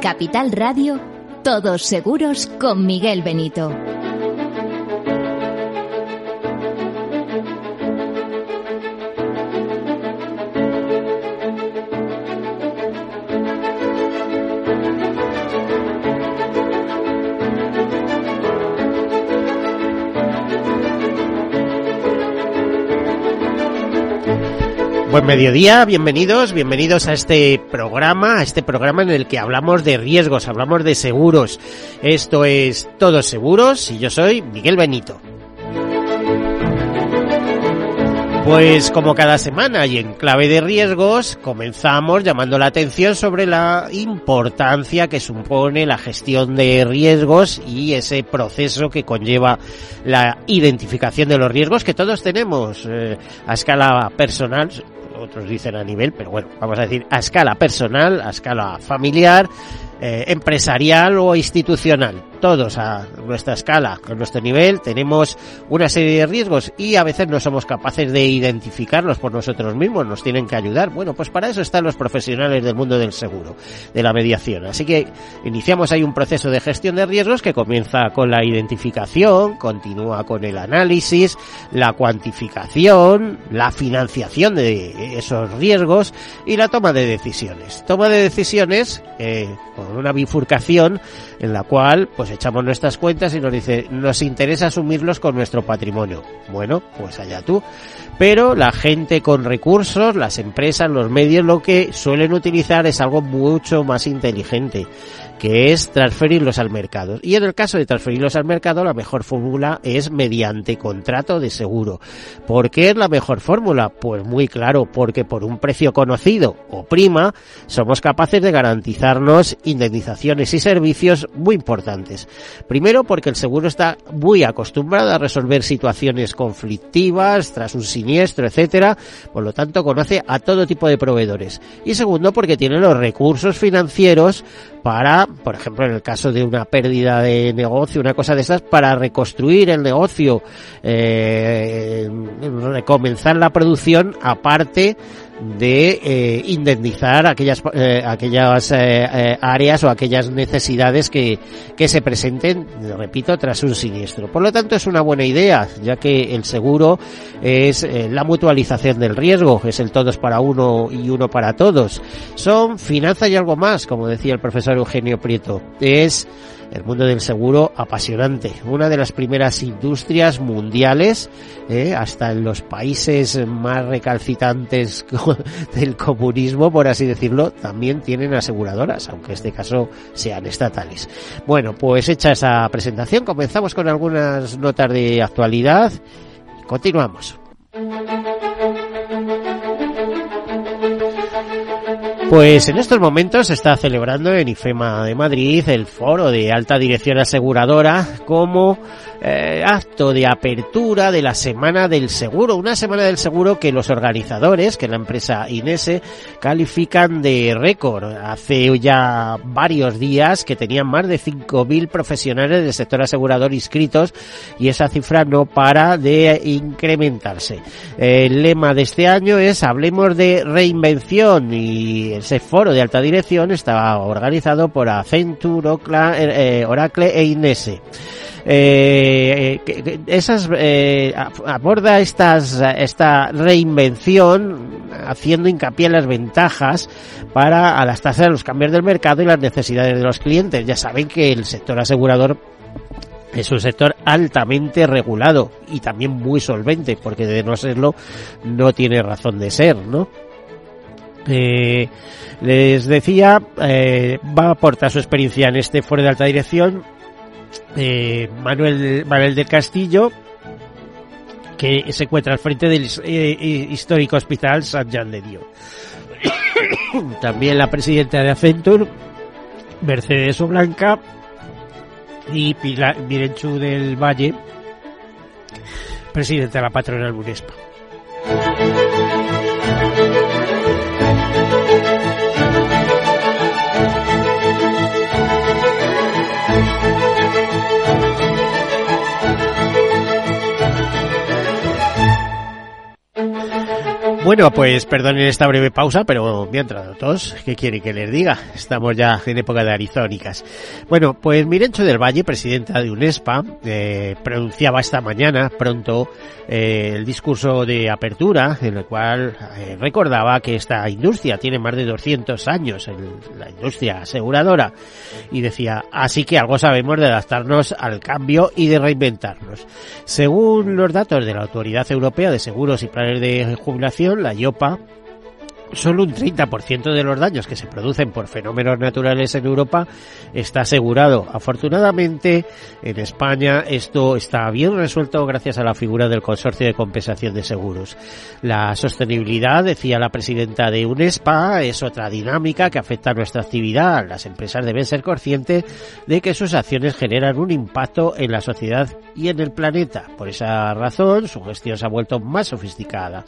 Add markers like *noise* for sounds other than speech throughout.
Capital Radio, todos seguros con Miguel Benito. Mediodía, bienvenidos, bienvenidos a este programa, a este programa en el que hablamos de riesgos, hablamos de seguros. Esto es Todos Seguros y yo soy Miguel Benito. Pues como cada semana y en clave de riesgos, comenzamos llamando la atención sobre la importancia que supone la gestión de riesgos y ese proceso que conlleva la identificación de los riesgos que todos tenemos eh, a escala personal, otros dicen a nivel, pero bueno, vamos a decir a escala personal, a escala familiar, eh, empresarial o institucional. Todos a nuestra escala, a nuestro nivel, tenemos una serie de riesgos y a veces no somos capaces de identificarlos por nosotros mismos, nos tienen que ayudar. Bueno, pues para eso están los profesionales del mundo del seguro, de la mediación. Así que iniciamos ahí un proceso de gestión de riesgos que comienza con la identificación, continúa con el análisis, la cuantificación, la financiación de esos riesgos y la toma de decisiones. Toma de decisiones eh, con una bifurcación en la cual pues echamos nuestras cuentas y nos dice nos interesa asumirlos con nuestro patrimonio. Bueno, pues allá tú. Pero la gente con recursos, las empresas, los medios, lo que suelen utilizar es algo mucho más inteligente que es transferirlos al mercado. Y en el caso de transferirlos al mercado, la mejor fórmula es mediante contrato de seguro. ¿Por qué es la mejor fórmula? Pues muy claro, porque por un precio conocido o prima, somos capaces de garantizarnos indemnizaciones y servicios muy importantes. Primero, porque el seguro está muy acostumbrado a resolver situaciones conflictivas tras un siniestro, etcétera, por lo tanto conoce a todo tipo de proveedores. Y segundo, porque tiene los recursos financieros para, por ejemplo, en el caso de una pérdida de negocio, una cosa de esas, para reconstruir el negocio, eh, recomenzar la producción, aparte de eh, indemnizar aquellas eh, aquellas eh, eh, áreas o aquellas necesidades que, que se presenten, repito, tras un siniestro. Por lo tanto, es una buena idea, ya que el seguro es eh, la mutualización del riesgo, es el todos para uno y uno para todos. Son finanzas y algo más, como decía el profesor Eugenio Prieto. Es el mundo del seguro apasionante, una de las primeras industrias mundiales, eh, hasta en los países más recalcitrantes *laughs* del comunismo, por así decirlo, también tienen aseguradoras, aunque en este caso sean estatales. Bueno, pues hecha esa presentación, comenzamos con algunas notas de actualidad y continuamos. Pues en estos momentos se está celebrando en IFEMA de Madrid el foro de alta dirección aseguradora como eh, acto de apertura de la Semana del Seguro, una Semana del Seguro que los organizadores, que la empresa Inese, califican de récord. Hace ya varios días que tenían más de 5.000 profesionales del sector asegurador inscritos y esa cifra no para de incrementarse. El lema de este año es Hablemos de reinvención y ese foro de alta dirección estaba organizado por Accenture, eh, Oracle e Inese. Eh, eh, esas eh, aborda estas esta reinvención haciendo hincapié en las ventajas para adaptarse a los cambios del mercado y las necesidades de los clientes. Ya saben que el sector asegurador es un sector altamente regulado y también muy solvente, porque de no serlo no tiene razón de ser, ¿no? Eh, les decía, eh, va a aportar su experiencia en este foro de alta dirección eh, Manuel, Manuel del Castillo, que se encuentra al frente del eh, histórico hospital San Jean de Dios. *coughs* también la presidenta de Accenture, Mercedes Blanca y Pilar Mirenchu del Valle, presidenta de la patronal UNESPA. Bueno, pues perdonen esta breve pausa, pero entrado tos. ¿Qué quiere que les diga? Estamos ya en época de arizónicas. Bueno, pues Mirencho del Valle, presidenta de UNESPA, eh, pronunciaba esta mañana pronto eh, el discurso de apertura, en el cual eh, recordaba que esta industria tiene más de 200 años, en la industria aseguradora, y decía, así que algo sabemos de adaptarnos al cambio y de reinventarnos. Según los datos de la Autoridad Europea de Seguros y Planes de Jubilación, la IOPA, solo un 30% de los daños que se producen por fenómenos naturales en Europa está asegurado. Afortunadamente, en España esto está bien resuelto gracias a la figura del Consorcio de Compensación de Seguros. La sostenibilidad, decía la presidenta de UNESPA, es otra dinámica que afecta a nuestra actividad. Las empresas deben ser conscientes de que sus acciones generan un impacto en la sociedad y en el planeta. Por esa razón, su gestión se ha vuelto más sofisticada.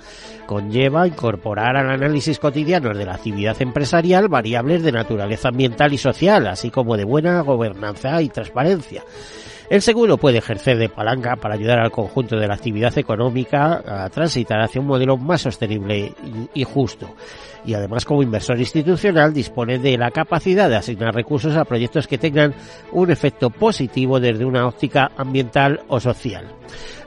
Conlleva incorporar al análisis cotidianos de la actividad empresarial variables de naturaleza ambiental y social, así como de buena gobernanza y transparencia. El seguro puede ejercer de palanca para ayudar al conjunto de la actividad económica a transitar hacia un modelo más sostenible y justo. Y además como inversor institucional dispone de la capacidad de asignar recursos a proyectos que tengan un efecto positivo desde una óptica ambiental o social.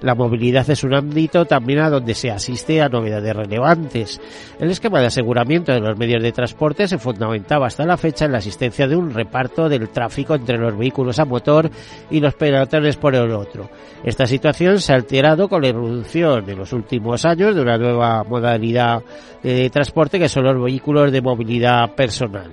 La movilidad es un ámbito también a donde se asiste a novedades relevantes. El esquema de aseguramiento de los medios de transporte se fundamentaba hasta la fecha en la asistencia de un reparto del tráfico entre los vehículos a motor y los peatones por el otro. Esta situación se ha alterado con la irrupción en los últimos años de una nueva modalidad de transporte que los vehículos de movilidad personal.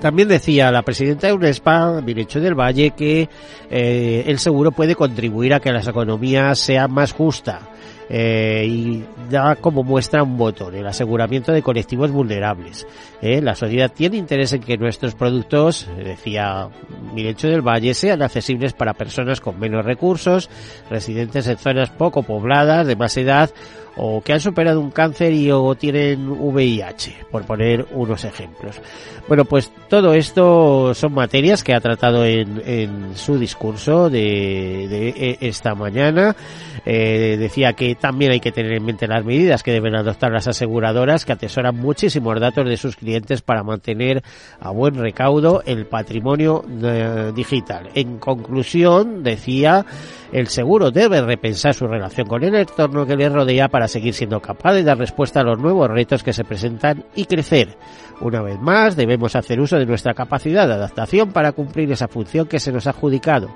También decía la presidenta de UNESPA, Mirecho del Valle, que eh, el seguro puede contribuir a que las economías sean más justas. Eh, y da como muestra un botón, el aseguramiento de colectivos vulnerables. Eh, la sociedad tiene interés en que nuestros productos, decía Mirecho del Valle, sean accesibles para personas con menos recursos, residentes en zonas poco pobladas, de más edad o que han superado un cáncer y o tienen VIH, por poner unos ejemplos. Bueno, pues todo esto son materias que ha tratado en, en su discurso de, de e, esta mañana. Eh, decía que también hay que tener en mente las medidas que deben adoptar las aseguradoras que atesoran muchísimos datos de sus clientes para mantener a buen recaudo el patrimonio eh, digital. En conclusión, decía, el seguro debe repensar su relación con el entorno que le rodea para seguir siendo capaz de dar respuesta a los nuevos retos que se presentan y crecer. Una vez más, debemos hacer uso de nuestra capacidad de adaptación para cumplir esa función que se nos ha adjudicado,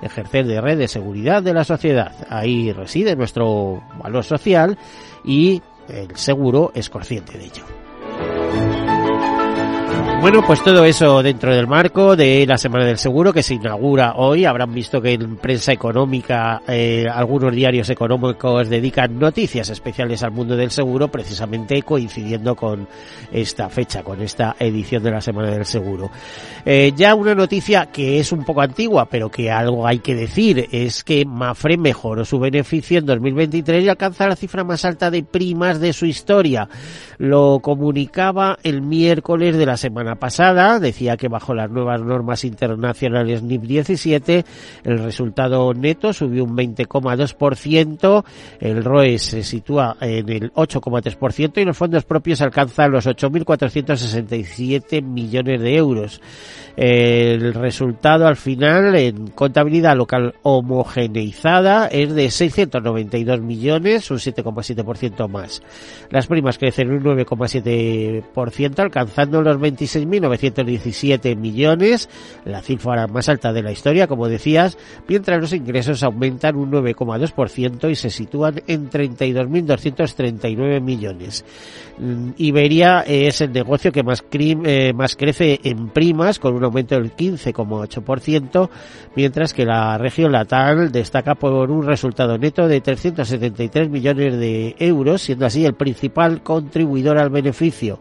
ejercer de red de seguridad de la sociedad. Ahí reside nuestro valor social y el seguro es consciente de ello. Bueno, pues todo eso dentro del marco de la Semana del Seguro que se inaugura hoy. Habrán visto que en prensa económica eh, algunos diarios económicos dedican noticias especiales al mundo del seguro precisamente coincidiendo con esta fecha, con esta edición de la Semana del Seguro. Eh, ya una noticia que es un poco antigua, pero que algo hay que decir, es que Mafre mejoró su beneficio en 2023 y alcanza la cifra más alta de primas de su historia. Lo comunicaba el miércoles de la semana pasada, decía que bajo las nuevas normas internacionales NIP 17 el resultado neto subió un 20,2%, el ROE se sitúa en el 8,3% y los fondos propios alcanzan los 8.467 millones de euros. El resultado al final en contabilidad local homogeneizada es de 692 millones, un 7,7% más. Las primas crecen un 9,7% alcanzando los 26 6.917 millones, la cifra más alta de la historia, como decías, mientras los ingresos aumentan un 9,2% y se sitúan en 32.239 millones. Mm, Iberia es el negocio que más, eh, más crece en primas, con un aumento del 15,8%, mientras que la región latal destaca por un resultado neto de 373 millones de euros, siendo así el principal contribuidor al beneficio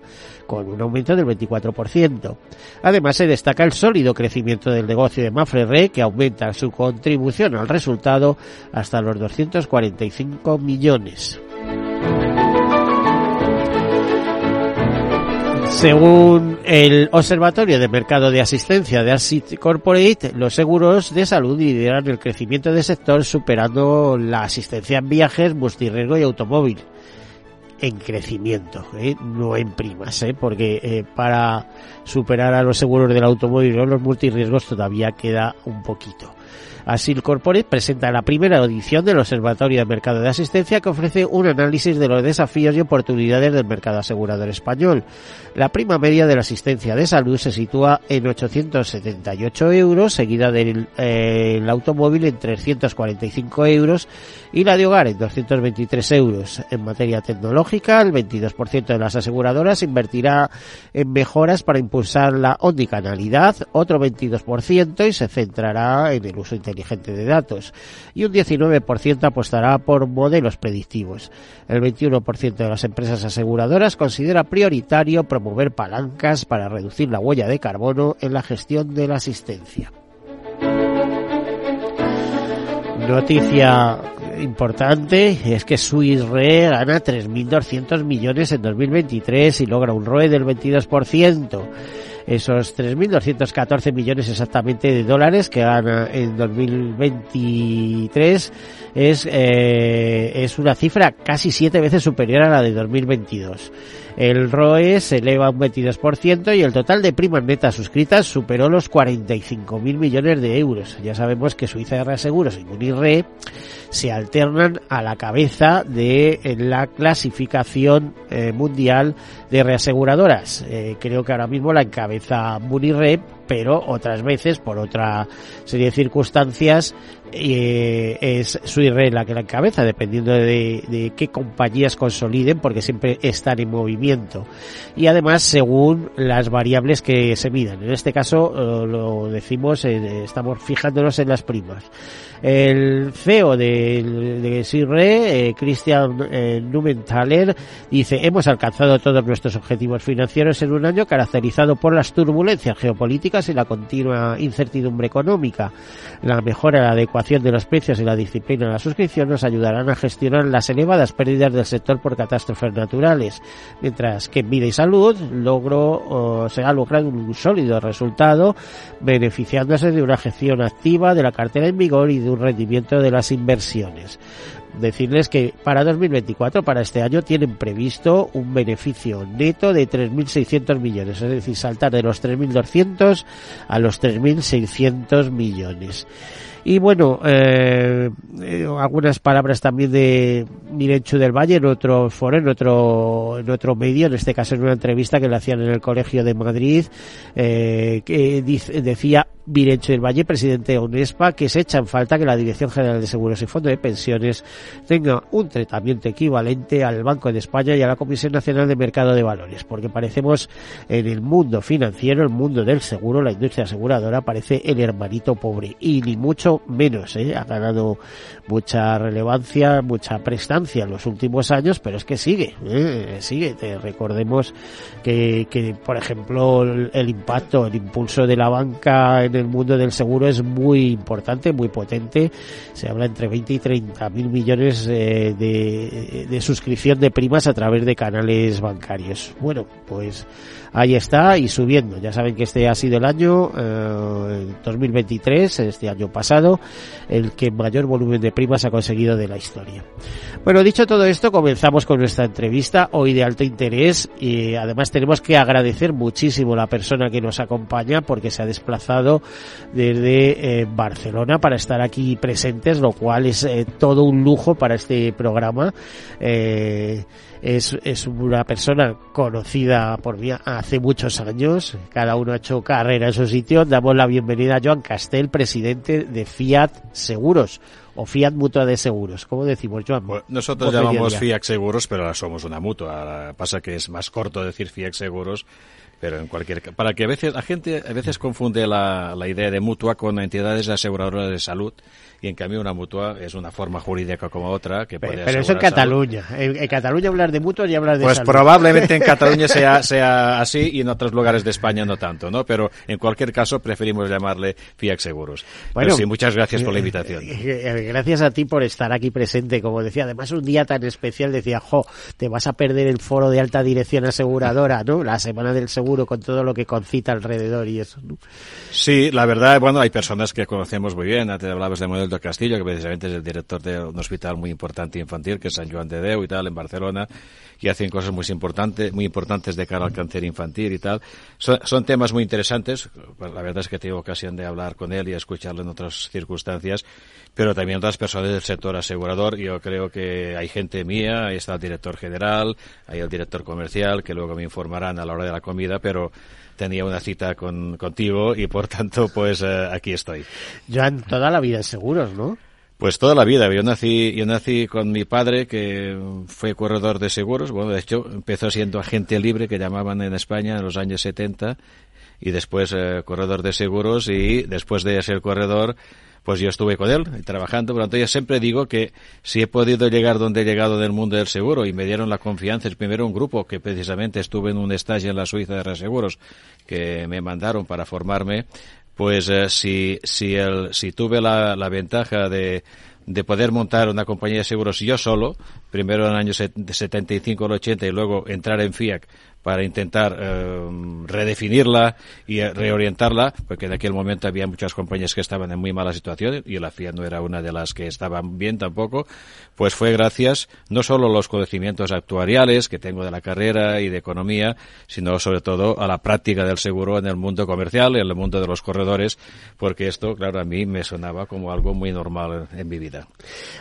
con un aumento del 24%. Además, se destaca el sólido crecimiento del negocio de Mafre Re, que aumenta su contribución al resultado hasta los 245 millones. Según el Observatorio de Mercado de Asistencia de Asset Corporate, los seguros de salud lideran el crecimiento del sector superando la asistencia en viajes, multirriesgo y automóvil en crecimiento, ¿eh? no en primas, ¿eh? porque para superar a los seguros del automóvil o los multirriesgos todavía queda un poquito. Asil Corporate presenta la primera edición del Observatorio de Mercado de Asistencia que ofrece un análisis de los desafíos y oportunidades del mercado asegurador español. La prima media de la asistencia de salud se sitúa en 878 euros, seguida del automóvil en 345 euros y la de hogar en 223 euros. En materia tecnológica, el 22% de las aseguradoras invertirá en mejoras para impulsar la omnicanalidad, otro 22% y se centrará en el uso inteligente de datos y un 19% apostará por modelos predictivos. El 21% de las empresas aseguradoras considera prioritario promover palancas para reducir la huella de carbono en la gestión de la asistencia. Noticia importante es que Swiss Re gana 3.200 millones en 2023 y logra un ROE del 22% esos 3.214 millones exactamente de dólares que gana en 2023 es, eh, es una cifra casi siete veces superior a la de 2022. El ROE se eleva un 22% y el total de primas netas suscritas superó los 45.000 millones de euros. Ya sabemos que Suiza de Reaseguros y Munirre se alternan a la cabeza de la clasificación eh, mundial de reaseguradoras. Eh, creo que ahora mismo la encabeza Munirre, pero otras veces, por otra serie de circunstancias, eh, es Suirre la que la encabeza, dependiendo de, qué compañías consoliden, porque siempre están en movimiento. Y además, según las variables que se midan. En este caso, lo decimos, estamos fijándonos en las primas. El CEO de, de Sirre, eh, Christian eh, Numenthaler, dice, hemos alcanzado todos nuestros objetivos financieros en un año caracterizado por las turbulencias geopolíticas y la continua incertidumbre económica. La mejora, la adecuación de los precios y la disciplina de la suscripción nos ayudarán a gestionar las elevadas pérdidas del sector por catástrofes naturales, mientras que en vida y salud logro, se ha logrado un sólido resultado beneficiándose de una gestión activa de la cartera en vigor y de un rendimiento de las inversiones. Decirles que para 2024, para este año, tienen previsto un beneficio neto de 3.600 millones, es decir, saltar de los 3.200 a los 3.600 millones. Y bueno, eh, eh, algunas palabras también de Mirenchu del Valle en otro foro, en otro, en otro medio, en este caso en una entrevista que le hacían en el Colegio de Madrid, eh, que dice, decía Mirenchu del Valle, presidente de UNESPA, que se echa en falta que la Dirección General de Seguros y Fondo de Pensiones tenga un tratamiento equivalente al Banco de España y a la Comisión Nacional de Mercado de Valores, porque parecemos en el mundo financiero, el mundo del seguro, la industria aseguradora, parece el hermanito pobre, y ni mucho menos, ¿eh? ha ganado mucha relevancia, mucha prestancia en los últimos años, pero es que sigue, ¿eh? sigue. recordemos que, que, por ejemplo, el, impacto, el impulso de la banca en el mundo del seguro es muy importante, muy potente. Se habla entre 20 y 30 mil millones eh, de, de suscripción de primas a través de canales bancarios. Bueno, pues ahí está y subiendo. Ya saben que este ha sido el año 2023, este año pasado el que mayor volumen de primas ha conseguido de la historia. Bueno, dicho todo esto, comenzamos con nuestra entrevista, hoy de alto interés, y además tenemos que agradecer muchísimo a la persona que nos acompaña porque se ha desplazado desde eh, Barcelona para estar aquí presentes, lo cual es eh, todo un lujo para este programa. Eh, es, es una persona conocida por mí hace muchos años, cada uno ha hecho carrera en su sitio. Damos la bienvenida a Joan Castel, presidente de Fiat Seguros o Fiat Mutua de Seguros. ¿Cómo decimos, Joan? nosotros llamamos Fiat Seguros, pero ahora somos una mutua. Pasa que es más corto decir Fiat Seguros pero en cualquier para que a veces la gente a veces confunde la, la idea de mutua con entidades aseguradoras de salud y en cambio una mutua es una forma jurídica como otra que puede Pero, eso en Cataluña. En, Cataluña hablar de mutuas y hablar de Pues probablemente en Cataluña *laughs* sea, sea así y en otros lugares de España no tanto, ¿no? Pero en cualquier caso preferimos llamarle FIAC Seguros. Bueno, sí, muchas gracias por la invitación. Eh, eh, gracias a ti por estar aquí presente, como decía. Además un día tan especial, decía, jo, te vas a perder el foro de alta dirección aseguradora, ¿no? La semana del seguro con todo lo que concita alrededor y eso, ¿no? Sí, la verdad, bueno, hay personas que conocemos muy bien. Te hablabas de Modelo Castillo, que precisamente es el director de un hospital muy importante infantil, que es San Juan de Deu y tal, en Barcelona, y hacen cosas muy importantes, muy importantes de cara al cáncer infantil y tal. Son, temas muy interesantes. Pues la verdad es que tengo ocasión de hablar con él y escucharlo en otras circunstancias, pero también otras personas del sector asegurador. Yo creo que hay gente mía, ahí está el director general, hay el director comercial, que luego me informarán a la hora de la comida, pero tenía una cita con, contigo y por tanto, pues eh, aquí estoy. Joan, toda la vida en seguros, ¿no? Pues toda la vida. Yo nací, yo nací con mi padre, que fue corredor de seguros. Bueno, de hecho, empezó siendo agente libre, que llamaban en España en los años 70, y después eh, corredor de seguros, y después de ser corredor, pues yo estuve con él trabajando. Por lo tanto, yo siempre digo que si he podido llegar donde he llegado del mundo del seguro y me dieron la confianza, es primero un grupo que precisamente estuve en un estadio en la Suiza de Reseguros que me mandaron para formarme, pues eh, si, si, el, si tuve la, la ventaja de, de poder montar una compañía de seguros yo solo, primero en el año 75 al 80 y luego entrar en FIAC para intentar eh, redefinirla y reorientarla, porque en aquel momento había muchas compañías que estaban en muy mala situación y la FIA no era una de las que estaban bien tampoco, pues fue gracias no solo a los conocimientos actuariales que tengo de la carrera y de economía, sino sobre todo a la práctica del seguro en el mundo comercial, en el mundo de los corredores, porque esto, claro, a mí me sonaba como algo muy normal en mi vida.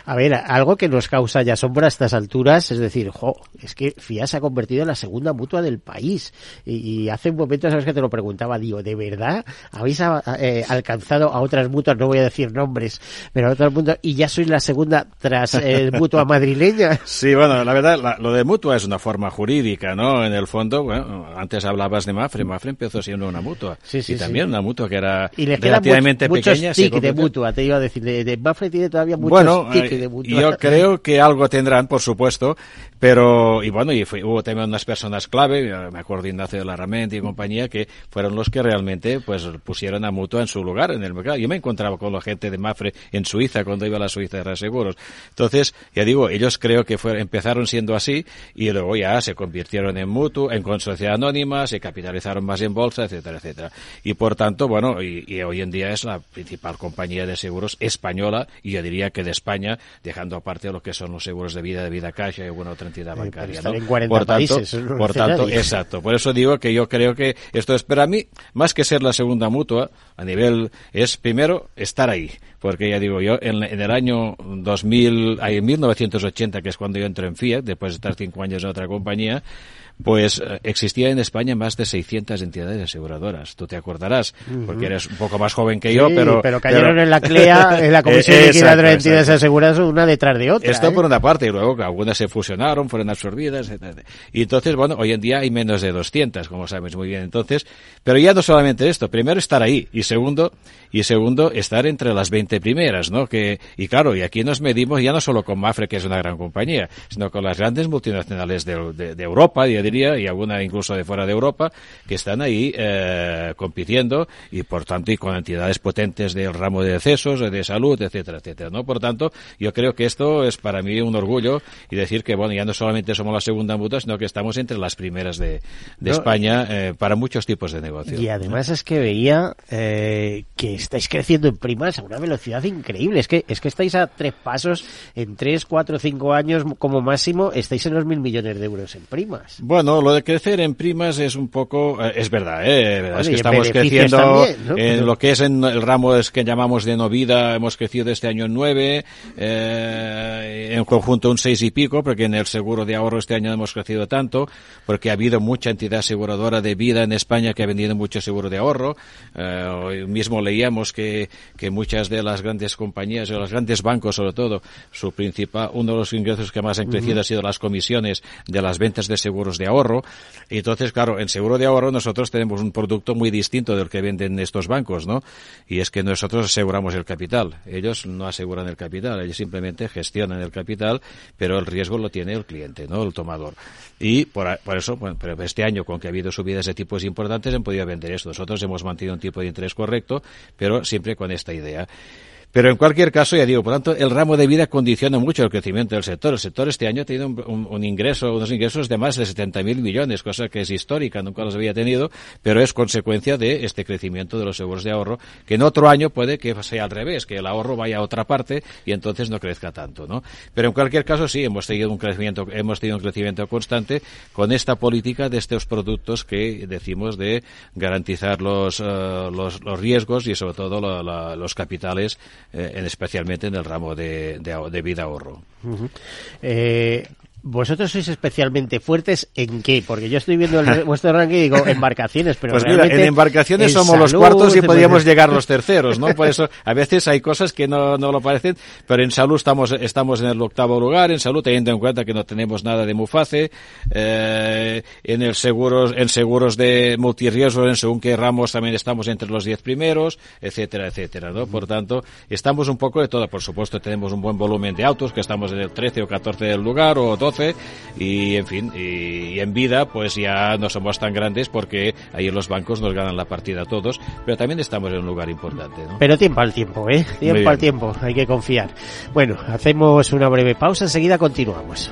A ver, algo que nos causa ya asombro a estas alturas, es decir, jo, es que FIA se ha convertido en la segunda mutua de el país. Y, hace un momento, sabes que te lo preguntaba, digo, ¿de verdad habéis eh, alcanzado a otras mutuas, no voy a decir nombres, pero a otras mutuas, y ya sois la segunda tras eh, *laughs* mutua madrileña? Sí, bueno, la verdad, lo de mutua es una forma jurídica, ¿no? En el fondo, bueno, antes hablabas de Mafre, Mafre empezó siendo una mutua. Sí, sí, y también una mutua que era y relativamente pequeña. de mutua, te iba a decir, de, Mafre tiene todavía muchos bueno, de mutua. Yo creo que algo tendrán, por supuesto, pero, y bueno, y hubo también unas personas clave, me acuerdo de Ignacio de la y compañía, que fueron los que realmente pues pusieron a Mutua en su lugar en el mercado. Yo me encontraba con la gente de Mafre en Suiza cuando iba a la Suiza de Reaseguros. Entonces, ya digo, ellos creo que fue, empezaron siendo así y luego ya se convirtieron en mutuo, en sociedad anónima, se capitalizaron más en bolsa, etcétera, etcétera. Y por tanto, bueno, y, y hoy en día es la principal compañía de seguros española y yo diría que de España, dejando aparte lo que son los seguros de vida, de vida caja y alguna otra entidad bancaria. ¿no? En 40 por tanto, por tanto *laughs* exacto. Por eso digo que yo creo que esto es, para mí, más que ser la segunda mutua, a nivel, es primero estar ahí. Porque ya digo, yo en, en el año 2000, en 1980, que es cuando yo entro en Fiat, después de estar cinco años en otra compañía, pues eh, existía en España más de 600 entidades aseguradoras. Tú te acordarás, porque eres un poco más joven que yo, pero... pero cayeron en la CLEA, *laughs* en la Comisión de Liquidez de Entidades Aseguradas, una detrás de otra. Esto ¿eh? por una parte, y luego algunas se fusionaron, fueron absorbidas, etc. Y entonces, bueno, hoy en día hay menos de 200, como sabes muy bien. Entonces, pero ya no solamente esto, primero estar ahí, y segundo, y segundo, estar entre las 20 primeras, ¿no? Que, y claro, y aquí nos medimos ya no solo con Mafre, que es una gran compañía, sino con las grandes multinacionales de, de, de Europa, y y alguna incluso de fuera de Europa, que están ahí eh, compitiendo y por tanto y con entidades potentes del ramo de decesos, de salud, etcétera, etcétera, ¿no? Por tanto, yo creo que esto es para mí un orgullo y decir que, bueno, ya no solamente somos la segunda mutua, sino que estamos entre las primeras empresas de, España eh, para muchos tipos de negocios. Y además es que veía eh, que estáis creciendo en primas a una velocidad increíble. Es que, es que estáis a tres pasos, en tres, cuatro, cinco años como máximo, estáis en los mil millones de euros en primas. Bueno, lo de crecer en primas es un poco, eh, es verdad, ¿eh? es que estamos creciendo en lo que es en el ramo es que llamamos de novida, hemos crecido este año en nueve, en conjunto un seis y pico, porque en el seguro de ahorro este año hemos crecido tanto, porque ha habido mucha entidad aseguradora de vida en España que ha vendido mucho seguro de ahorro. Eh, hoy mismo leíamos que, que muchas de las grandes compañías, o los grandes bancos sobre todo, su principal, uno de los ingresos que más han crecido ha sido las comisiones de las ventas de seguros de ahorro. Y entonces, claro, en seguro de ahorro nosotros tenemos un producto muy distinto del que venden estos bancos, ¿no? Y es que nosotros aseguramos el capital. Ellos no aseguran el capital, ellos simplemente gestionan el capital, pero el riesgo lo tiene el cliente, ¿no? El tomador. Y por, por eso, bueno, pero este año con que ha habido subidas de tipos importantes han podido vender esto. Nosotros hemos mantenido un tipo de interés correcto, pero siempre con esta idea. Pero en cualquier caso, ya digo, por tanto, el ramo de vida condiciona mucho el crecimiento del sector. El sector este año ha tenido un, ingreso, unos ingresos de más de 70.000 millones, cosa que es histórica, nunca los había tenido, pero es consecuencia de este crecimiento de los seguros de ahorro, que en otro año puede que sea al revés, que el ahorro vaya a otra parte y entonces no crezca tanto, ¿no? Pero en cualquier caso, sí, hemos tenido un crecimiento, hemos tenido un crecimiento constante con esta política de estos productos que decimos de garantizar los, eh, los, riesgos y sobre todo los capitales eh, especialmente en el ramo de, de, vida ahorro. ¿Vosotros sois especialmente fuertes en qué? Porque yo estoy viendo el, *laughs* vuestro ranking y digo embarcaciones, pero pues mira, en embarcaciones somos los cuartos y podríamos llegar los *laughs* terceros, ¿no? Por eso a veces hay cosas que no, no lo parecen, pero en salud estamos estamos en el octavo lugar, en salud teniendo en cuenta que no tenemos nada de Muface, eh, en el seguros en seguros de multirriesgo en según qué ramos también estamos entre los diez primeros, etcétera, etcétera, ¿no? Por tanto, estamos un poco de todo, por supuesto tenemos un buen volumen de autos que estamos en el 13 o 14 del lugar o 12 y en fin, y, en vida pues ya no somos tan grandes porque ahí en los bancos nos ganan la partida todos, pero también estamos en un lugar importante. ¿no? Pero tiempo al tiempo, ¿eh? Tiempo al tiempo, hay que confiar. Bueno, hacemos una breve pausa, enseguida continuamos.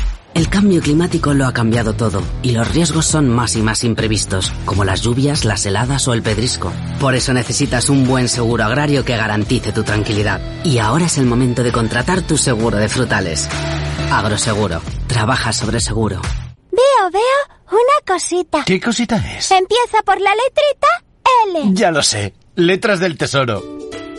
El cambio climático lo ha cambiado todo y los riesgos son más y más imprevistos, como las lluvias, las heladas o el pedrisco. Por eso necesitas un buen seguro agrario que garantice tu tranquilidad. Y ahora es el momento de contratar tu seguro de frutales. Agroseguro. Trabaja sobre seguro. Veo, veo una cosita. ¿Qué cosita es? Empieza por la letrita L. Ya lo sé. Letras del Tesoro.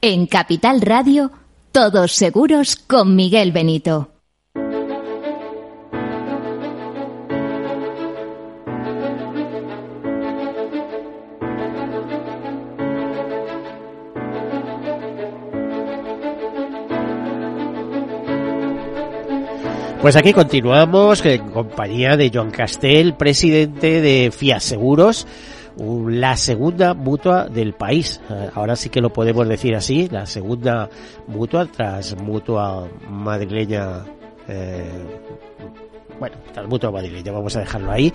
En Capital Radio, todos seguros con Miguel Benito. Pues aquí continuamos en compañía de Joan Castell, presidente de Fiat Seguros, la segunda mutua del país. Eh, ahora sí que lo podemos decir así, la segunda mutua tras mutua madrileña. Eh, bueno, tras mutua madrileña, vamos a dejarlo ahí.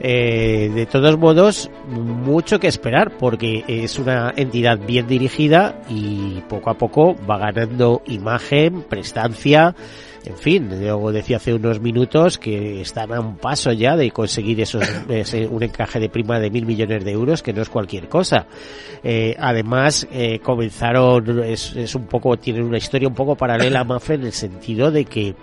Eh, de todos modos, mucho que esperar porque es una entidad bien dirigida y poco a poco va ganando imagen, prestancia en fin, yo decía hace unos minutos que están a un paso ya de conseguir esos, *coughs* un encaje de prima de mil millones de euros, que no es cualquier cosa. Eh, además, eh, comenzaron, es, un poco, tienen una historia un poco paralela a Mafre en el sentido de que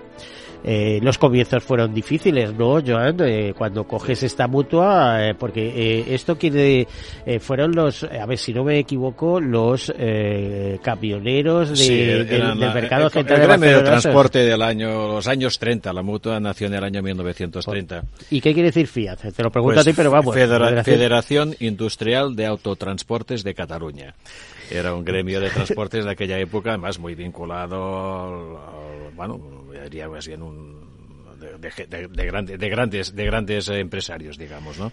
eh, los comienzos fueron difíciles, ¿no, Joan? Eh, cuando coges esta mutua, eh, porque eh, esto quiere, eh, fueron los, a ver si no me equivoco, los eh, camioneros de, Sí, del, la- mercado el, central el de gremio de transporte del año, los años 30, la mutua nació en el año 1930. ¿Y qué quiere decir Fiat? Te lo pregunto a ti, pero vamos. Federa- Federación- Federación Industrial de Autotransportes de Cataluña. Era un gremio de transportes de aquella época, además muy vinculado, al- al- bueno, diría más bien un de, de- de- de grande- de grandes de grandes eh, empresarios, digamos, ¿no?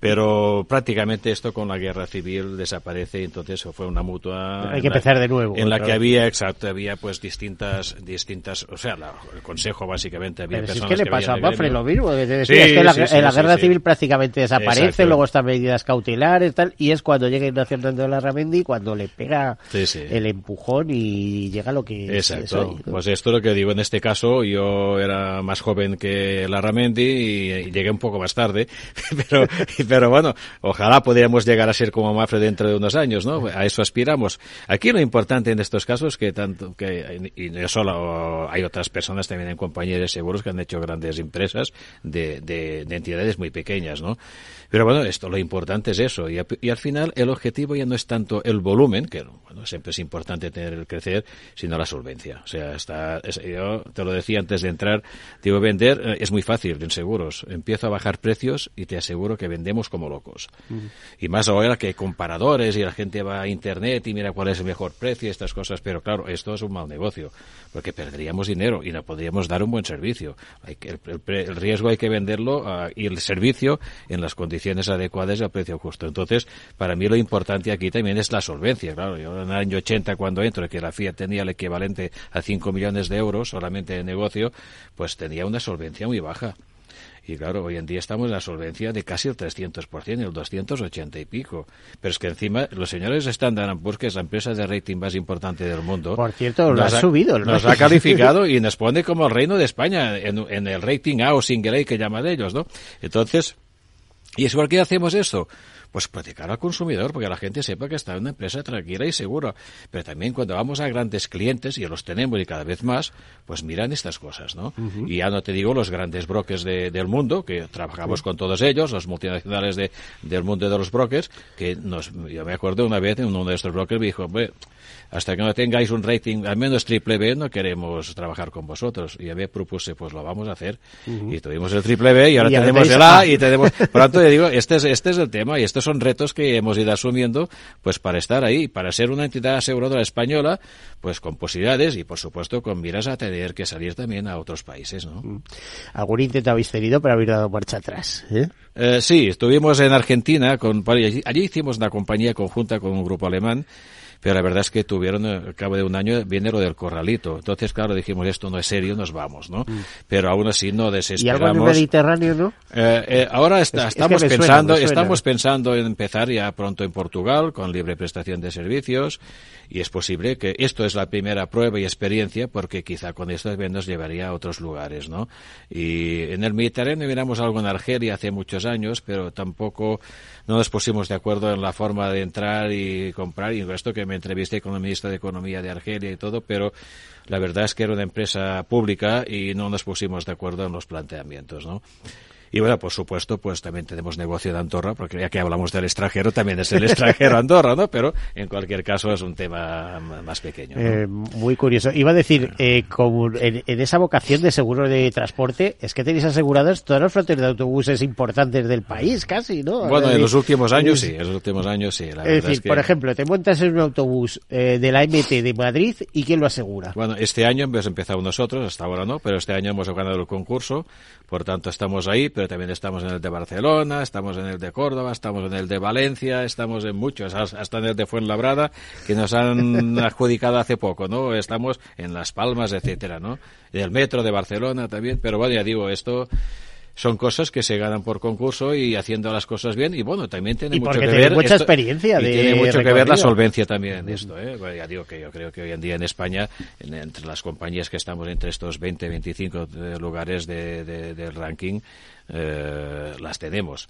Pero prácticamente esto con la guerra civil desaparece entonces fue una mutua. Hay que la- empezar de nuevo, En la que vez. había, exacto, había pues distintas, distintas, o sea, la- el consejo básicamente había Pero si es personas que le pasó a Mafre lo mismo, que Sí, es que la, sí, sí, en la guerra civil prácticamente desaparece, Exacto. luego están medidas cautelares tal, y es cuando llega Ignacio Hernández de la Ramendi cuando le pega el empujón y llega lo que es Exacto. hoy, ¿no? Pues esto es lo que digo. En este caso, yo era más joven que Larramendi y, y llegué un poco más tarde. *laughs* pero, pero bueno, ojalá podríamos llegar a ser como Mafre dentro de unos años, ¿no? A eso aspiramos. Aquí lo importante en estos casos que tanto, que, y no solo hay otras personas también en compañías de seguros que han hecho grandes empresas de, de, de entidades muy pequeñas, ¿no? Pero bueno, esto lo importante es eso. Y, al final el objetivo ya no es tanto el volumen, que bueno, siempre es importante tener el crecer, sino la solvencia. O sea, está, es- yo te lo decía antes de entrar, digo, vender eh, es muy fácil en seguros. Empiezo a bajar precios y te aseguro que vendemos como locos. Y más ahora que hay comparadores y la gente va a internet y mira cuál es el mejor precio y estas cosas. Pero claro, esto es un mal negocio, porque perderíamos dinero y no podríamos dar un buen servicio. Hay que, el, el pre- el riesgo hay que venderlo ah, y el servicio en las condiciones adecuadas y al precio justo. Entonces, para mí lo importante aquí también es la solvencia. Claro, yo en el año 80 cuando entro, que la Fiat tenía el equivalente a 5 millones de euros solamente de negocio, pues tenía una solvencia muy baja. Y claro, hoy en día estamos en la solvencia de casi el 300%, el 280 y pico. Pero es que encima los señores Standard Poor's, que es la empresa de rating más importante del mundo, Por cierto, lo ha subido, nos ha calificado y nos pone como el reino de España en, en el rating A o single A que llaman ellos, ¿no? Entonces, ¿y es por qué hacemos esto? Pues practicar al consumidor, porque la gente sepa que está en una empresa tranquila y segura. Pero también cuando vamos a grandes clientes, y los tenemos y cada vez más, pues miran estas cosas, ¿no? Y ya no te digo los grandes brokers de- del mundo, que trabajamos con todos ellos, los multinacionales de- del mundo de los brokers, que nos, yo me acuerdo una vez, uno de estos brokers me dijo, "Hombre, hasta que no tengáis un rating al menos triple B, no queremos trabajar con vosotros. Y a mí propuse, pues lo vamos a hacer. Y tuvimos el triple B y ahora Y tenemos el A y tenemos... Por tanto, yo digo, este es, este es el tema y esto estos son retos que hemos ido asumiendo pues para estar ahí, para ser una entidad aseguradora española, pues con posibilidades y por supuesto con miras a tener que salir también a otros países. ¿no? Mm. ¿Algún intento habéis tenido para haber dado marcha atrás? ¿eh? Eh, sí, estuvimos en Argentina, con, allí, allí hicimos una compañía conjunta con un grupo alemán pero la verdad es que tuvieron, eh, al cabo de un año, viene lo del corralito. Entonces, claro, dijimos, esto no es serio, nos vamos, ¿no? Mm. Pero aún así no desesperamos. ¿Y algo en el Mediterráneo, no? Eh, eh, ahora está, estamos pensando, estamos pensando en empezar ya pronto en Portugal con libre prestación de servicios y es posible que esto es la primera prueba y experiencia porque quizá con esto nos llevaría a otros lugares, ¿no? Y en el Mediterráneo miramos algo en Argelia hace muchos años, pero tampoco no nos pusimos de acuerdo en la forma de entrar y comprar y esto que me entrevisté con el ministro de Economía de Argelia y todo, pero la verdad es que era una empresa pública y no nos pusimos de acuerdo en los planteamientos, ¿no? Y bueno, por supuesto, pues también tenemos negocio de Andorra, porque ya que hablamos del extranjero, también es el extranjero *laughs* Andorra, ¿no? Pero en cualquier caso es un tema más pequeño. Eh, muy curioso. Iba a decir, eh, como en, esa vocación de seguro de transporte, es que tenéis aseguradas todas las flotas de autobuses importantes del país, casi, ¿no? Bueno, en los últimos años sí, en los últimos años sí. La es decir, por ejemplo, te montas en un autobús eh, de la MT de Madrid y ¿quién lo asegura? Bueno, este año hemos empezado nosotros, hasta ahora no, pero este año hemos ganado el concurso, por tanto estamos ahí pero también estamos en el de Barcelona, estamos en el de Córdoba, estamos en el de Valencia, estamos en muchos, hasta en el de Fuenlabrada, que nos han *laughs* adjudicado hace poco, ¿no? Estamos en Las Palmas, etcétera, ¿no? El metro de Barcelona también, pero bueno, ya digo, esto son cosas que se ganan por concurso y haciendo las cosas bien y bueno también tiene mucho que ver mucha experiencia de tiene mucho que ver la solvencia también de esto ¿eh? ya digo que yo creo que hoy en día en España entre las compañías que estamos entre estos 20 25 lugares de, del ranking eh, las tenemos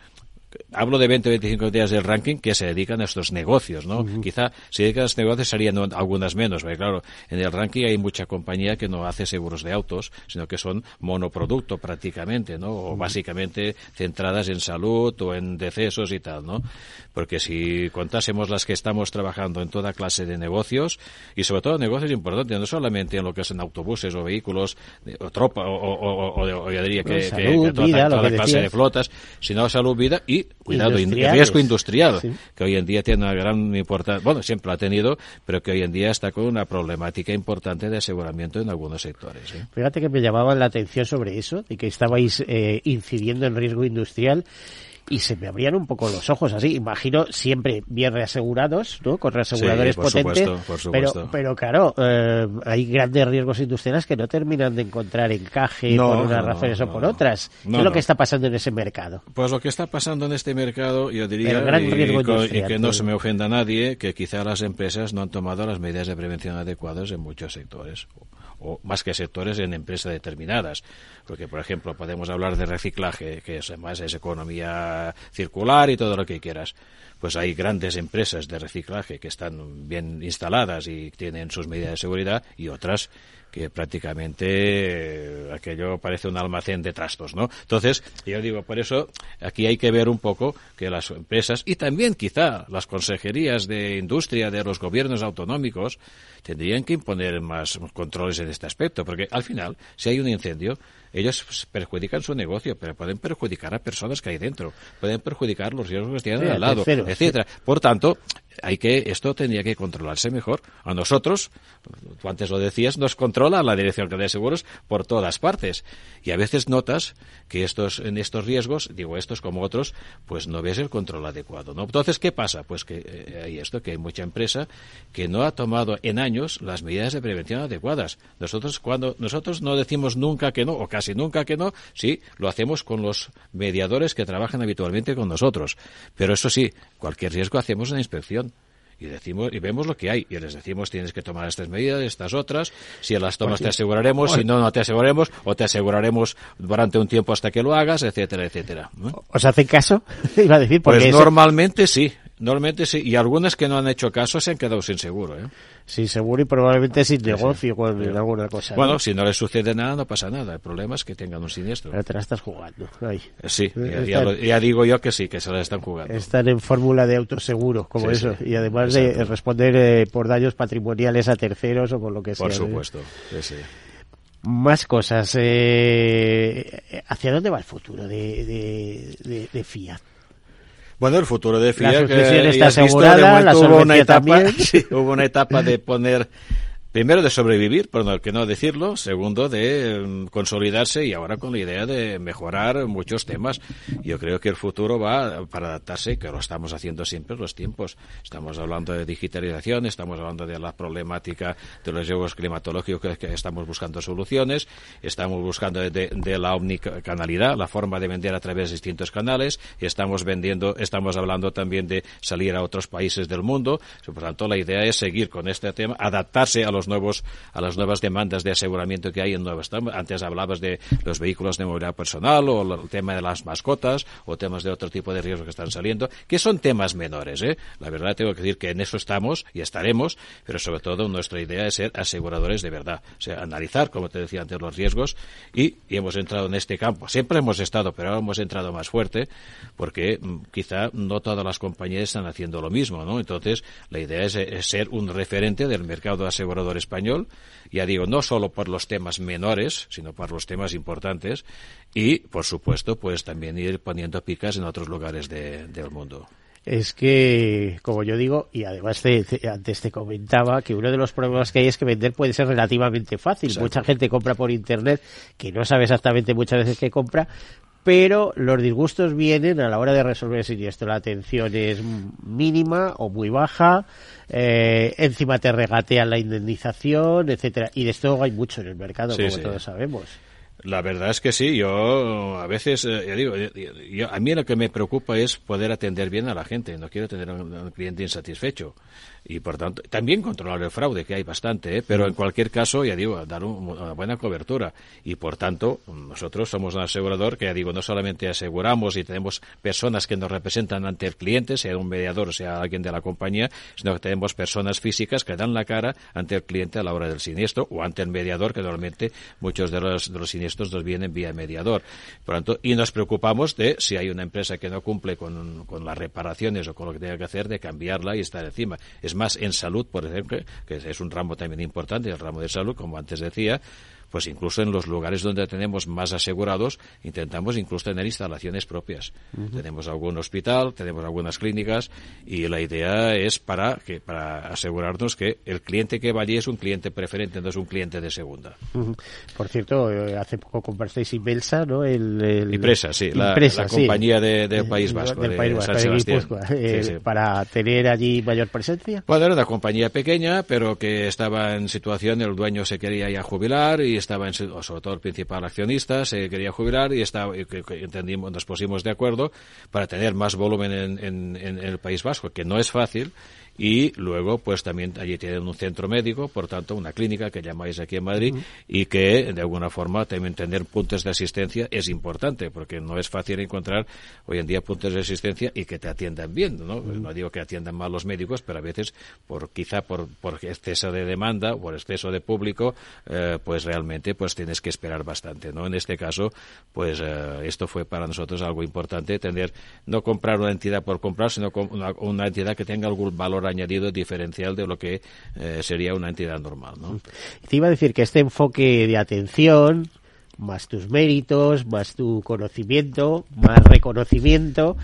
hablo de 20 o 25 días del ranking que se dedican a estos negocios, ¿no? Quizá si dedican a estos negocios serían algunas menos, porque claro, en el ranking hay mucha compañía que no hace seguros de autos, sino que son monoproducto prácticamente, ¿no? O básicamente centradas en salud o en decesos y tal, ¿no? Porque si contásemos las que estamos trabajando en toda clase de negocios, y sobre todo negocios importantes, no solamente en lo que son autobuses o vehículos, o tropa, o, o, yo diría que, toda, clase de flotas, sino salud, vida y cuidado, riesgo industrial, que hoy en día tiene una gran importancia, bueno, siempre ha tenido, pero que hoy en día está con una problemática importante de aseguramiento en algunos sectores. ¿eh? Fíjate que me llamaba la atención sobre eso, de que estabais eh, incidiendo en riesgo industrial y se me abrían un poco los ojos así. Imagino siempre bien reasegurados, ¿no? Con reaseguradores potentes. Pero, pero claro, eh, hay grandes riesgos industriales que no terminan de encontrar encaje por unas razones o por otras. ¿Qué es lo que está pasando en ese mercado? Pues lo que está pasando en este mercado, yo diría, y, que no se me ofenda nadie, que quizá las empresas no han tomado las medidas de prevención adecuadas en muchos sectores o más que sectores en empresas determinadas. Porque, por ejemplo, podemos hablar de reciclaje, que es, además es economía circular y todo lo que quieras. Pues hay grandes empresas de reciclaje que están bien instaladas y tienen sus medidas de seguridad y otras que prácticamente eh, aquello parece un almacén de trastos, ¿no? Entonces, yo digo, por eso aquí hay que ver un poco que las empresas y también quizá las consejerías de industria de los gobiernos autonómicos tendrían que imponer más controles en este aspecto, porque al final, si hay un incendio, ellos perjudican su negocio, pero pueden perjudicar a personas que hay dentro, pueden perjudicar los riesgos que tienen al lado, etcétera. Por tanto, hay que esto tendría que controlarse mejor. A nosotros, tú antes lo decías, nos controla la Dirección de Seguros por todas partes. Y a veces notas que estos en estos riesgos, digo estos como otros, pues no ves el control adecuado, ¿no? Entonces, ¿qué pasa? Pues que eh, hay esto que hay mucha empresa que no ha tomado en años las medidas de prevención adecuadas. Nosotros cuando nosotros no decimos nunca que no o casi nunca que no, sí, lo hacemos con los mediadores que trabajan habitualmente con nosotros. Pero eso sí, cualquier riesgo hacemos una inspección y decimos y vemos lo que hay y les decimos tienes que tomar estas medidas, estas otras, si las tomas pues te aseguraremos, si no no te aseguraremos o te aseguraremos durante un tiempo hasta que lo hagas, etcétera, etcétera. ¿Os hacen caso? *laughs* Iba a decir pues normalmente sí, Normalmente sí, y algunas que no han hecho caso se han quedado sin seguro. ¿eh? Sin seguro y probablemente sin negocio en alguna cosa. Bueno, si no les sucede nada, no pasa nada. El problema es que tengan un siniestro. Pero te la estás jugando. Eh, sí, ya, digo yo que sí, que se la están jugando. Están en fórmula de autoseguro, como eso. Y además de responder eh, por daños patrimoniales a terceros o por lo que sea. Por supuesto, sí, Más cosas. ¿Hacia dónde va el futuro de, de, de Fiat? Bueno, el futuro de FIA La suscripción ya está visto, asegurada, de la hubo una etapa, también. *laughs* sí, hubo una etapa de poner Primero de sobrevivir, por no que no decirlo. Segundo de mm, consolidarse y ahora con la idea de mejorar muchos temas. Yo creo que el futuro va para adaptarse, que lo estamos haciendo siempre los tiempos. Estamos hablando de digitalización, estamos hablando de la problemática de los riesgos climatológicos que estamos buscando soluciones, estamos buscando de, la omnicanalidad, la forma de vender a través de distintos canales, estamos vendiendo, estamos hablando también de salir a otros países del mundo. Por tanto, la idea es seguir con este tema, adaptarse a los nuevos a las nuevas demandas de aseguramiento que hay en nuevas antes hablabas de los vehículos de movilidad personal o el tema de las mascotas o temas de otro tipo de riesgos que están saliendo que son temas menores ¿eh? la verdad tengo que decir que en eso estamos y estaremos pero sobre todo nuestra idea es ser aseguradores de verdad o sea analizar como te decía antes los riesgos y, hemos entrado en este campo siempre hemos estado pero ahora hemos entrado más fuerte porque mm, quizá no todas las compañías están haciendo lo mismo ¿no? entonces la idea es, es ser un referente del mercado asegurador español, ya digo, no solo por los temas menores, sino por los temas importantes y, por supuesto, pues también ir poniendo picas en otros lugares de, del mundo. Es que, como yo digo, y además te, te, antes te comentaba que uno de los problemas que hay es que vender puede ser relativamente fácil. Exacto. Mucha gente compra por internet que no sabe exactamente muchas veces qué compra, pero los disgustos vienen a la hora de resolver el siniestro. La atención es mínima o muy baja, eh, encima te regatean la indemnización, etcétera. Y de esto hay mucho en el mercado, Sí, como sí. todos sabemos. La verdad es que sí, yo a veces, eh, digo, yo- yo- a mí lo que me preocupa es poder atender bien a la gente, no quiero tener a un, a un cliente insatisfecho y por tanto también controlar el fraude, que hay bastante, ¿eh? pero en cualquier caso, ya digo, dar un- una buena cobertura y por tanto nosotros somos un asegurador que ya digo, no solamente aseguramos y tenemos personas que nos representan ante el cliente, sea un mediador, sea alguien de la compañía, sino que tenemos personas físicas que dan la cara ante el cliente a la hora del siniestro o ante el mediador, que normalmente muchos de los, de los siniestros nos vienen vía mediador. Por tanto, y nos preocupamos de si hay una empresa que no cumple con, con las reparaciones o con lo que tenga que hacer, de cambiarla y estar encima. Es más, en salud, por ejemplo, que es un ramo también importante, el ramo de salud, como antes decía, pues incluso en los lugares donde tenemos más asegurados, intentamos incluso tener instalaciones propias. Tenemos algún hospital, tenemos algunas clínicas y la idea es para que para asegurarnos que el cliente que va allí es un cliente preferente, no es un cliente de segunda. Por cierto, eh, hace poco comprasteis Invelsa, ¿no? El, el- Impresa, sí, la, Impresa, la sí. compañía de- del Eh, País Vasco, del de País Vasco, San de Sebastián. Eh, Sí, sí. para tener allí mayor presencia. Bueno, era una compañía pequeña, pero que estaba en situación, el dueño se quería ya jubilar y estaba en, sobre todo el principal accionista se quería jubilar y estaba, entendimos, nos pusimos de acuerdo para tener más volumen en, en- en el País Vasco, que no es fácil. Y luego, pues también allí tienen un centro médico, por tanto, una clínica que llamáis aquí en Madrid y que, de alguna forma, también tener puntos de asistencia es importante, porque no es fácil encontrar hoy en día puntos de asistencia y que te atiendan bien, ¿no? No digo que atiendan mal los médicos, pero a veces, por quizá por, por exceso de demanda, por exceso de público, eh, pues realmente pues tienes que esperar bastante, ¿no? En este caso, pues eh, esto fue para nosotros algo importante, tener, no comprar una entidad por comprar, sino una, una entidad que tenga algún valor añadido diferencial de lo que eh, sería una entidad normal, ¿no? Te iba a decir que este enfoque de atención, más tus méritos, más tu conocimiento, más reconocimiento,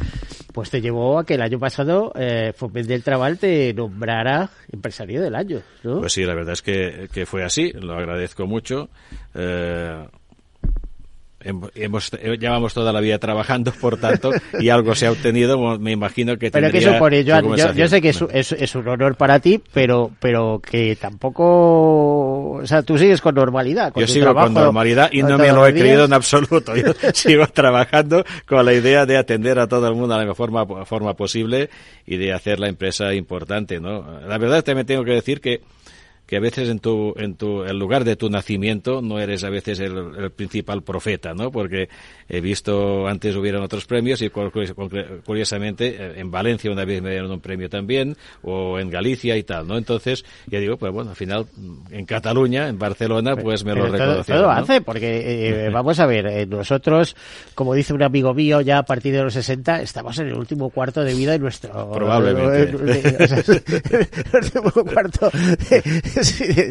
pues te llevó a que el año pasado eh, Foment del Trabal te nombrara empresario del año, ¿no? Pues sí, la verdad es que, que fue así, lo agradezco mucho. Eh, hemos, eh, llevamos toda la vida trabajando, *laughs* por tanto, y algo se ha obtenido, me imagino que Pero que supone, su Joan, yo, yo sé que es, es, es un honor para ti, pero pero que tampoco, o sea, tú sigues con normalidad. Con Yo tu sigo trabajo con normalidad y no me lo he creído en absoluto. Yo *laughs* sigo trabajando con la idea de atender a todo el mundo de la mejor forma, forma posible y de hacer la empresa importante, ¿no? La verdad también tengo que decir que que a veces en tu en tu el lugar de tu nacimiento no eres a veces el, el principal profeta, ¿no? Porque he visto antes hubieron otros premios y cu- cu- curiosamente eh, en Valencia una vez me dieron un premio también o en Galicia y tal, ¿no? Entonces ya digo, pues bueno, al final mm, en Cataluña, en Barcelona, pues me lo Pero todo, reconocieron. todo ¿no? hace, porque eh, vamos a ver, eh, nosotros, como dice un amigo mío, ya a partir de los 60, estamos en el último cuarto de vida de nuestro... Probablemente. eh, o sea, el último cuarto de,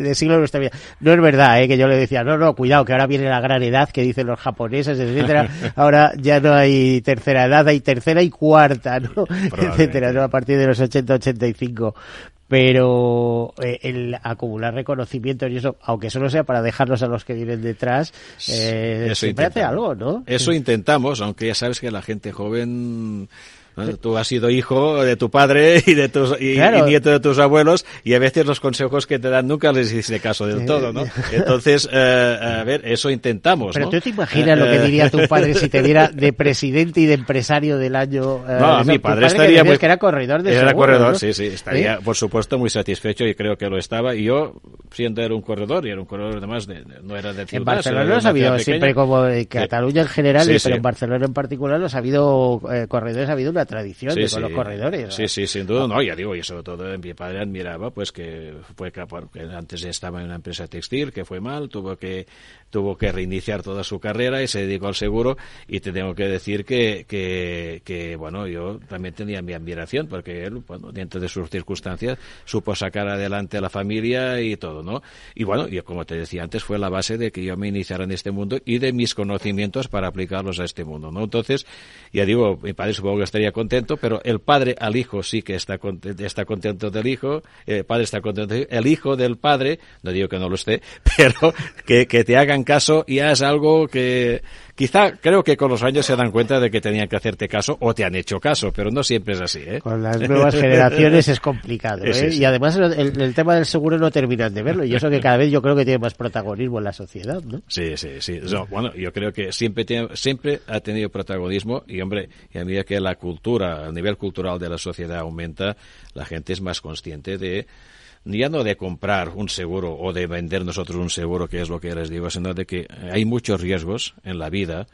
de siglo de nuestra vida. No es verdad, ¿eh? que yo le decía, no, no, cuidado, que ahora viene la gran edad que dicen los japoneses, etcétera. *laughs* Ahora ya no hay tercera edad, hay tercera y cuarta, ¿no? etcétera, ¿no? A partir de los 80-85 pero eh, el acumular reconocimientos y eso, aunque solo sea para dejarlos a los que vienen detrás, eh, siempre hace algo, ¿no? Eso intentamos, aunque ya sabes que la gente joven Tú has sido hijo de tu padre y de tus y, nieto de tus abuelos y a veces los consejos que te dan nunca les hiciste caso del todo, ¿no? *laughs* Entonces, eh, a ver, eso intentamos, Pero tú te imaginas lo que diría tu padre si te viera de *laughs* presidente y de empresario del año. Eh, no, mi padre, estaría muy, que era corredor de Era corredor, sí, sí, estaría, por supuesto, muy satisfecho y creo que lo estaba. Y yo, siendo era un corredor y era un corredor además de, no era de ciudad, En Barcelona lo ha habido siempre como en Cataluña en general, pero en Barcelona en particular los ha habido eh, corredores, ha habido una tradición de los corredores. Sí, sí, sin duda, no, ya digo, y sobre todo mi padre admiraba pues que fue que antes estaba en una empresa textil que fue mal, tuvo que tuvo que reiniciar toda su carrera y se dedicó al seguro y te tengo que decir que, que, bueno, yo también tenía mi admiración porque él, bueno, dentro de sus circunstancias, supo sacar adelante a la familia y todo, ¿no? Y bueno, yo como te decía antes, fue la base de que yo me iniciara en este mundo y de mis conocimientos para aplicarlos a este mundo, ¿no? Entonces, ya digo, mi padre supongo que estaría contento, pero el padre al hijo sí que está, contento, está contento del hijo, el padre está contento, el hijo del padre, no digo que no lo esté, *laughs* pero que, que te hagan caso ya es algo que quizá creo que con los años se dan cuenta de que tenían que hacerte caso o te han hecho caso, pero no siempre es así. ¿eh? Con las nuevas generaciones es complicado. *laughs* ¿eh? Y además el, tema del seguro no terminan de verlo y eso que cada vez yo creo que tiene más protagonismo en la sociedad. ¿no? Sí, sí, sí. bueno, yo creo que siempre, siempre ha tenido protagonismo y hombre, y a medida que la cultura, el nivel cultural de la sociedad aumenta, la gente es más consciente de ya no de comprar un seguro o de vender nosotros un seguro, que es lo que les digo, sino de que hay muchos riesgos en la vida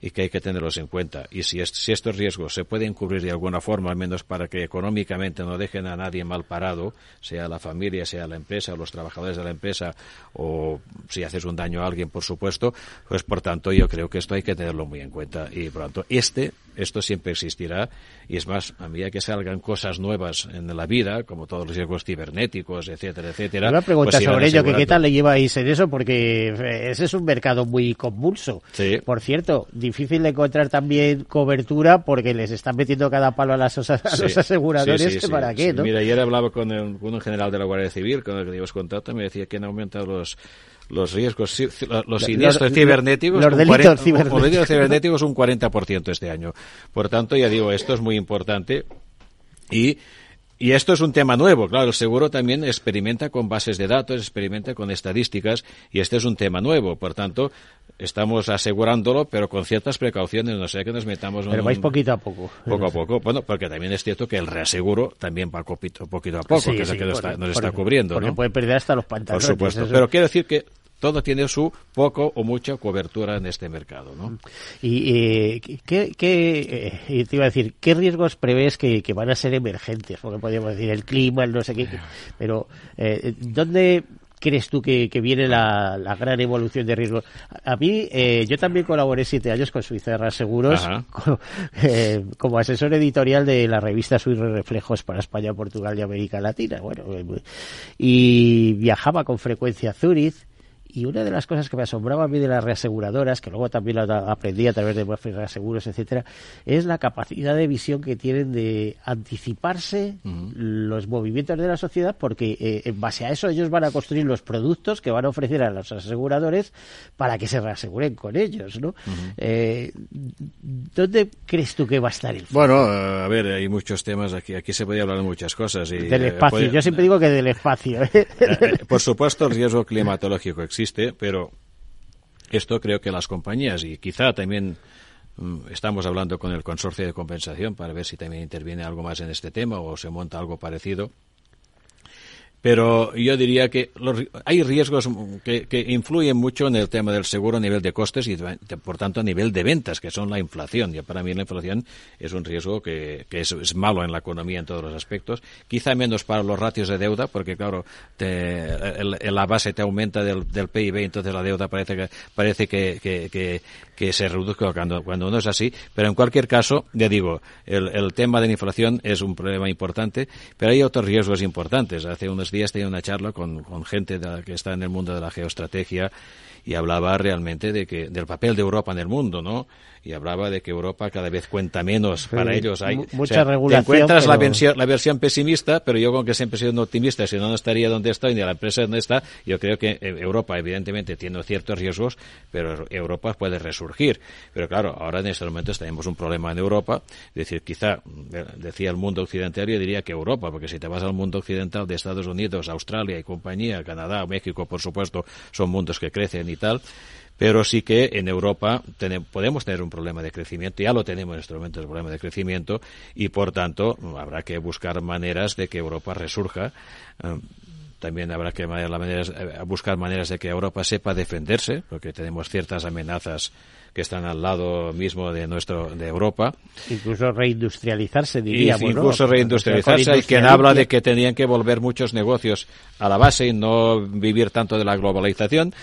y que hay que tenerlos en cuenta. Y si, si estos riesgos se pueden cubrir de alguna forma, al menos para que económicamente no dejen a nadie mal parado, sea la familia, sea la empresa, o los trabajadores de la empresa, o si haces un daño a alguien, por supuesto, pues por tanto yo creo que esto hay que tenerlo muy en cuenta. Y por tanto, este, esto siempre existirá. Y es más, a medida que salgan cosas nuevas en la vida, como todos los riesgos cibernéticos, etcétera, etcétera. Una pregunta pues sobre ello, que qué tal le lleváis en eso, porque ese es un mercado muy convulso. Sí. Por cierto, difícil de encontrar también cobertura porque les están metiendo cada palo a, las, los aseguradores para qué, ¿no? Mira, ayer hablaba con un general de la Guardia Civil, con el que llevas contacto, me decía que han aumentado los los riesgos, los siniestros cibernéticos, los delitos cibernéticos un 40% este año. Por tanto, ya digo, esto es muy importante y y esto es un tema nuevo, claro, el seguro también experimenta con bases de datos, experimenta con estadísticas y este es un tema nuevo, por tanto, estamos asegurándolo, pero con ciertas precauciones, no sé que nos metamos... Pero vais poquito a poco. Poco a poco, bueno, porque también es cierto que el reaseguro también va poquito, poquito a poco, que es lo que nos está, cubriendo, Porque puede perder hasta los pantalones. Por supuesto, pero quiero decir que todo tiene su poco o mucha cobertura en este mercado, ¿no? Y eh, ¿qué, qué eh, te iba a decir, ¿qué riesgos prevés que, van a ser emergentes? Porque podríamos decir el clima, el no sé qué, pero eh, ¿dónde crees tú que, viene la, gran evolución de riesgos? A mí, eh, yo también colaboré siete años con Suiza Seguros *laughs* eh, como, asesor editorial de la revista Suiza Reflejos para España, Portugal y América Latina. Bueno, y viajaba con frecuencia a Zúrich y una de las cosas que me asombraba a mí de las reaseguradoras, que luego también lo aprendí a través de reaseguros, etcétera, es la capacidad de visión que tienen de anticiparse los movimientos de la sociedad, porque eh, en base a eso ellos van a construir los productos que van a ofrecer a los aseguradores para que se reaseguren con ellos, ¿no? Eh, ¿Dónde crees tú que va a estar el Bueno, a ver, hay muchos temas aquí. Aquí se podía hablar de muchas cosas. Y, del espacio. Yo siempre digo que del espacio. ¿eh? por supuesto, el riesgo climatológico existe existe, pero esto creo que las compañías y quizá también mm, estamos hablando con el consorcio de compensación para ver si también interviene algo más en este tema o se monta algo parecido pero yo diría que hay riesgos que, influyen mucho en el tema del seguro a nivel de costes y, por tanto, a nivel de ventas, que son la inflación. Y para mí la inflación es un riesgo que, es, malo en la economía en todos los aspectos. Quizá menos para los ratios de deuda, porque, claro, la base te aumenta del, PIB, entonces la deuda parece que, parece que, que se reduzca cuando, cuando no es así. Pero en cualquier caso, ya digo, el, tema de la inflación es un problema importante, pero hay otros riesgos importantes. Hace unos días tenía una charla con, con gente que está en el mundo de la geoestrategia y hablaba realmente de que del papel de Europa en el mundo, ¿no? Y hablaba de que Europa cada vez cuenta menos para ellos. Hay, mucha regulación. Te encuentras la, versión, la versión pesimista, pero yo con que siempre he sido un optimista, si no, no estaría donde estoy ni la empresa donde está. Yo creo que Europa, evidentemente, tiene ciertos riesgos, pero Europa puede resurgir. Pero claro, ahora en estos momentos tenemos un problema en Europa. Es decir, quizá, decía el mundo occidental, yo diría que Europa, porque si te vas al mundo occidental de Estados Unidos, Australia y compañía, Canadá, México, por supuesto, son mundos que crecen y tal pero sí que en Europa podemos tener un problema de crecimiento, ya lo tenemos en este momento, el problema de crecimiento, y por tanto habrá que buscar maneras de que Europa resurja. Eh, también habrá que eh, buscar maneras de que Europa sepa defenderse, porque tenemos ciertas amenazas que están al lado mismo de nuestro de Europa. Incluso reindustrializarse, diríamos. incluso reindustrializarse. Hay quien habla de que tenían que volver muchos negocios a la base y no vivir tanto de la globalización.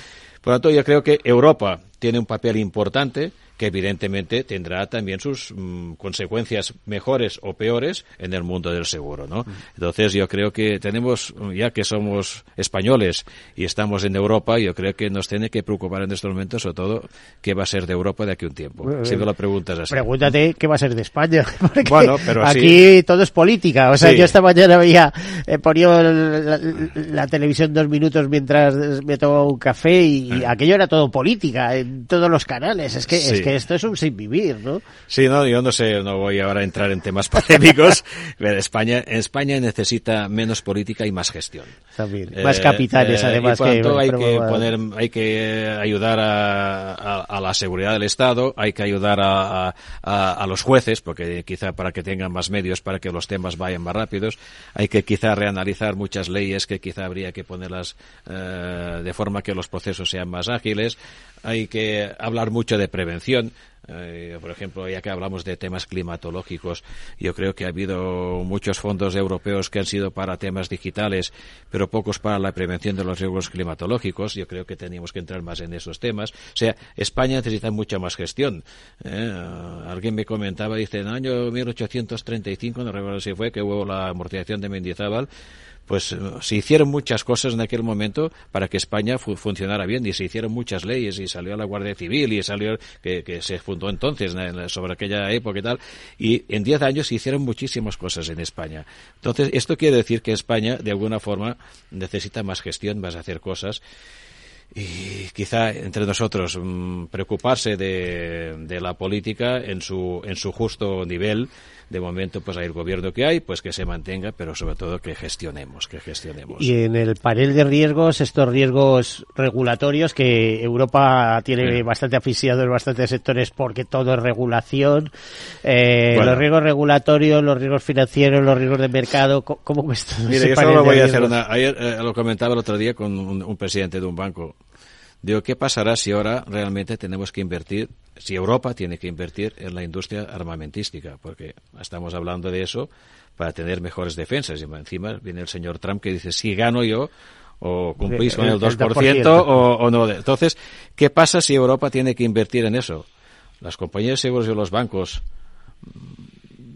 Por lo tanto, yo creo que Europa tiene un papel importante que evidentemente tendrá también sus mm, consecuencias mejores o peores en el mundo del seguro, ¿no? Entonces yo creo que tenemos, ya que somos españoles y estamos en Europa, yo creo que nos tiene que preocupar en estos momentos sobre todo qué va a ser de Europa de aquí a un tiempo. si me lo preguntas así. Pregúntate qué va a ser de España. *laughs* bueno, pero aquí todo es política. O sea, yo esta mañana veía, eh, ponía la, televisión dos minutos mientras me tomaba un café y, *laughs* aquello era todo política en todos los canales. Es que que esto es un sin vivir, ¿no? Sí, no, yo no sé, no voy ahora a entrar en temas *laughs* polémicos, pero España, España necesita menos política y más gestión. más capitales, eh, además. que, hay que poner, hay que ayudar a, la seguridad del Estado, hay que ayudar a, a, los jueces, porque quizá para que tengan más medios, para que los temas vayan más rápidos, hay que quizá reanalizar muchas leyes que quizá habría que ponerlas eh, de forma que los procesos sean más ágiles, hay que hablar mucho de prevención. Eh, por ejemplo, ya que hablamos de temas climatológicos, yo creo que ha habido muchos fondos europeos que han sido para temas digitales, pero pocos para la prevención de los riesgos climatológicos. Yo creo que teníamos que entrar más en esos temas. O sea, España necesita mucha más gestión. Eh, alguien me comentaba, dice, en el año 1835, no recuerdo si fue, que hubo la amortización de Mendizábal, pues eh, se hicieron muchas cosas en aquel momento para que España funcionara bien y se hicieron muchas leyes y salió la Guardia Civil y salió que, que se fundó entonces sobre aquella época y tal y en diez años se hicieron muchísimas cosas en España. Entonces esto quiere decir que España de alguna forma necesita más gestión, más hacer cosas y quizá entre nosotros mm, preocuparse de, de, la política en su, en su justo nivel. De momento pues hay el gobierno que hay, pues que se mantenga, pero sobre todo que gestionemos, que gestionemos. Y en el panel de riesgos, estos riesgos regulatorios que Europa tiene bastante asfixiados en bastantes sectores porque todo es regulación, eh, los riesgos regulatorios, los riesgos financieros, los riesgos de mercado, ¿cómo Mire, yo solo voy a hacer una, ayer eh, lo comentaba el otro día con un presidente de un banco Digo, ¿qué pasará si ahora realmente tenemos que invertir, si Europa tiene que invertir en la industria armamentística? Porque estamos hablando de eso para tener mejores defensas. Y encima viene el señor Trump que dice, si gano yo, o cumplís con el 2% o, o no. Entonces, ¿qué pasa si Europa tiene que invertir en eso? Las compañías de seguros y los bancos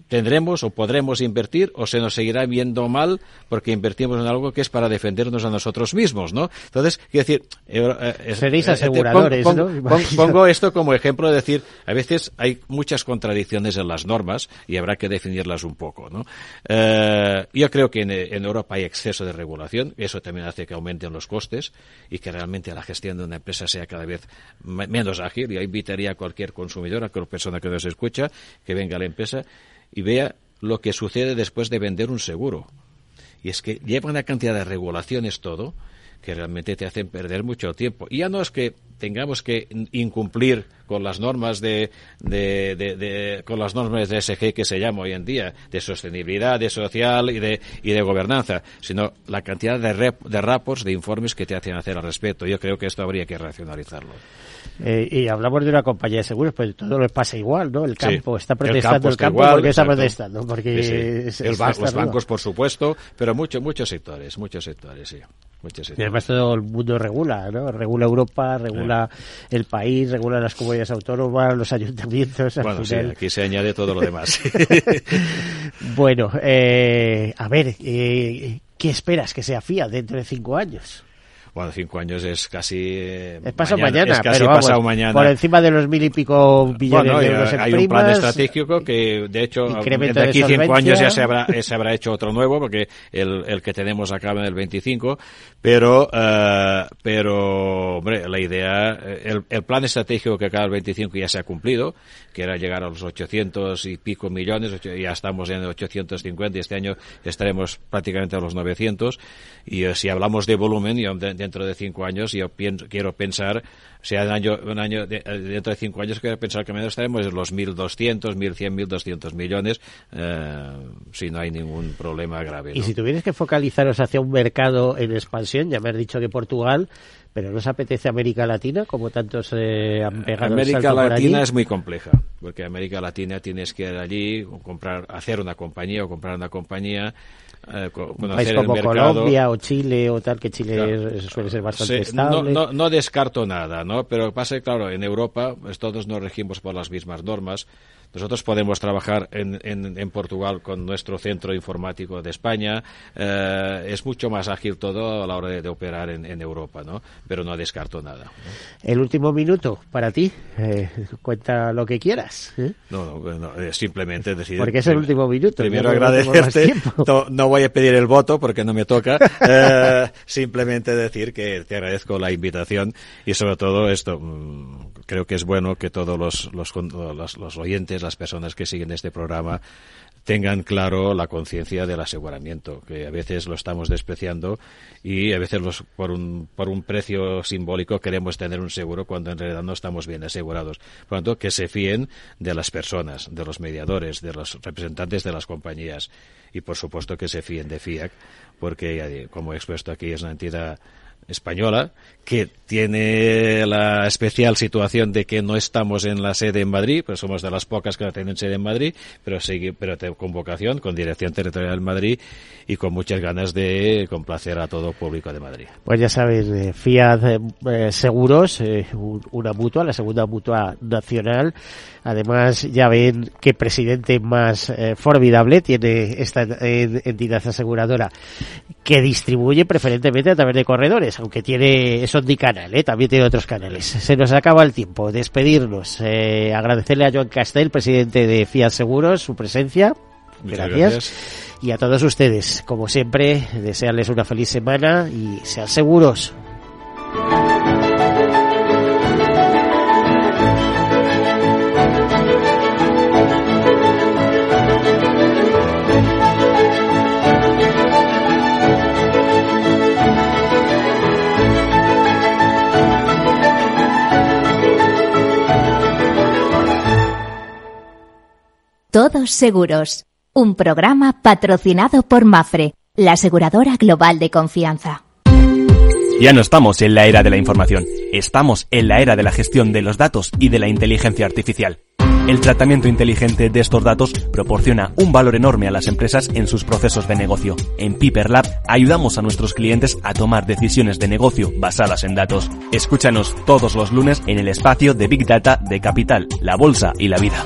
tendremos o podremos invertir o se nos seguirá viendo mal porque invertimos en algo que es para defendernos a nosotros mismos, ¿no? Entonces, quiero decir... Eh, eh, Seréis eh, aseguradores, ¿no? pongo esto como ejemplo de decir, a veces hay muchas contradicciones en las normas y habrá que definirlas un poco, ¿no? yo creo que en, en, Europa hay exceso de regulación, eso también hace que aumenten los costes y que realmente la gestión de una empresa sea cada vez menos ágil. Yo invitaría a cualquier consumidor, a cualquier persona que nos escucha, que venga a la empresa y vea lo que sucede después de vender un seguro. Y es que lleva una cantidad de regulaciones todo que realmente te hacen perder mucho tiempo. Y ya no es que tengamos que incumplir con las normas de, de, de, con las normas de SG que se llama hoy en día, de sostenibilidad, de social y de, y de gobernanza, sino la cantidad de, rep, de rapos, de informes que te hacen hacer al respecto. Yo creo que esto habría que racionalizarlo. Eh, y hablamos de una compañía de seguros, pues todo le pasa igual, ¿no? El campo está protestando, el campo, igual, porque está protestando, porque los bancos, por supuesto, pero muchos muchos sectores, muchos sectores, sí. Muchos sectores. Además todo el mundo regula, ¿no? Regula Europa, regula el país, regula las comunidades autónomas, los ayuntamientos. Bueno, sí, aquí se añade todo lo demás. *laughs* bueno, eh, a ver, eh, ¿qué esperas que sea FIA dentro de cinco años? Bueno, cinco años es casi. Eh, es pasado mañana, es casi pero vamos, pasado mañana. Por encima de los mil y pico billones bueno, de euros en hay primas, un plan estratégico que, de hecho, de aquí de cinco años ya se habrá, eh, se habrá hecho otro nuevo, porque el, el que tenemos acaba en el 25. Pero, eh, pero, hombre, la idea, el, el plan estratégico que acaba el 25 ya se ha cumplido, que era llegar a los 800 y pico millones, ocho- ya estamos en 850 y este año estaremos prácticamente a los 900. Y si hablamos de volumen, yo de- dentro de cinco años, yo pienso, quiero pensar, sea, un año, un año de- eh, dentro de cinco años quiero pensar que menos estaremos en los 1.200, 1.100, 1.200 millones, eh, si no hay ningún problema grave. Y si tuvierais que focalizaros hacia un mercado en expansión, ya me has dicho que Portugal, pero ¿no os apetece América Latina, como tantos eh, han pegado el América Latina es muy compleja, porque América Latina tienes que ir allí, comprar, hacer una compañía o comprar una compañía, eh, Un país como. Colombia o Chile o tal, que Chile Claro. es- suele ser bastante Sí, no, estable. no, no descarto nada, ¿no? Pero pasa que, claro, en Europa pues, todos nos regimos por las mismas normas. Nosotros podemos trabajar en, en, en Portugal con nuestro centro informático de España. Eh, es mucho más ágil todo a la hora de, de operar en, en Europa, ¿no? Pero no descarto nada. ¿no? El último minuto para ti, eh, cuenta lo que quieras. ¿eh? No, no, eh, simplemente decir. Porque es el último minuto, Primero no agradecerte. *laughs* No, no voy a pedir el voto porque no me toca. *laughs* Eh, simplemente decir que te agradezco la invitación y sobre todo esto. mm, Creo que es bueno que todos los, los, los, los oyentes, las personas que siguen este programa, tengan claro la conciencia del aseguramiento, que a veces lo estamos despreciando y a veces los, por, un, por un precio simbólico queremos tener un seguro cuando en realidad no estamos bien asegurados. Por lo tanto, que se fíen de las personas, de los mediadores, de los representantes de las compañías y por supuesto que se fíen de FIAC, porque digo, como he expuesto aquí es una entidad española que tiene la especial situación de que no estamos en la sede en Madrid, pues somos de las pocas que no tienen sede en Madrid, pero sigue, pero con vocación, con dirección territorial en Madrid y con muchas ganas de complacer a todo público de Madrid. Pues ya saben, eh, Fiat eh, eh, Seguros, eh, un- una mutua, la segunda mutua nacional. Además, ya ven qué presidente más formidable tiene esta entidad aseguradora, que distribuye preferentemente a través de corredores, aunque tiene es omnicanal, ¿eh? también tiene otros canales. Se nos acaba el tiempo, despedirnos, eh, agradecerle a Joan Castel, presidente de Fiat Seguros, su presencia. Gracias. Y a todos ustedes, como siempre, desearles una feliz semana y sean seguros. Todos seguros. Un programa patrocinado por Mafre, la aseguradora global de confianza. Ya no estamos en la era de la información, estamos en la era de la gestión de los datos y de la inteligencia artificial. El tratamiento inteligente de estos datos proporciona un valor enorme a las empresas en sus procesos de negocio. En Piper Lab ayudamos a nuestros clientes a tomar decisiones de negocio basadas en datos. Escúchanos todos los lunes en el espacio de Big Data de Capital, la Bolsa y la Vida.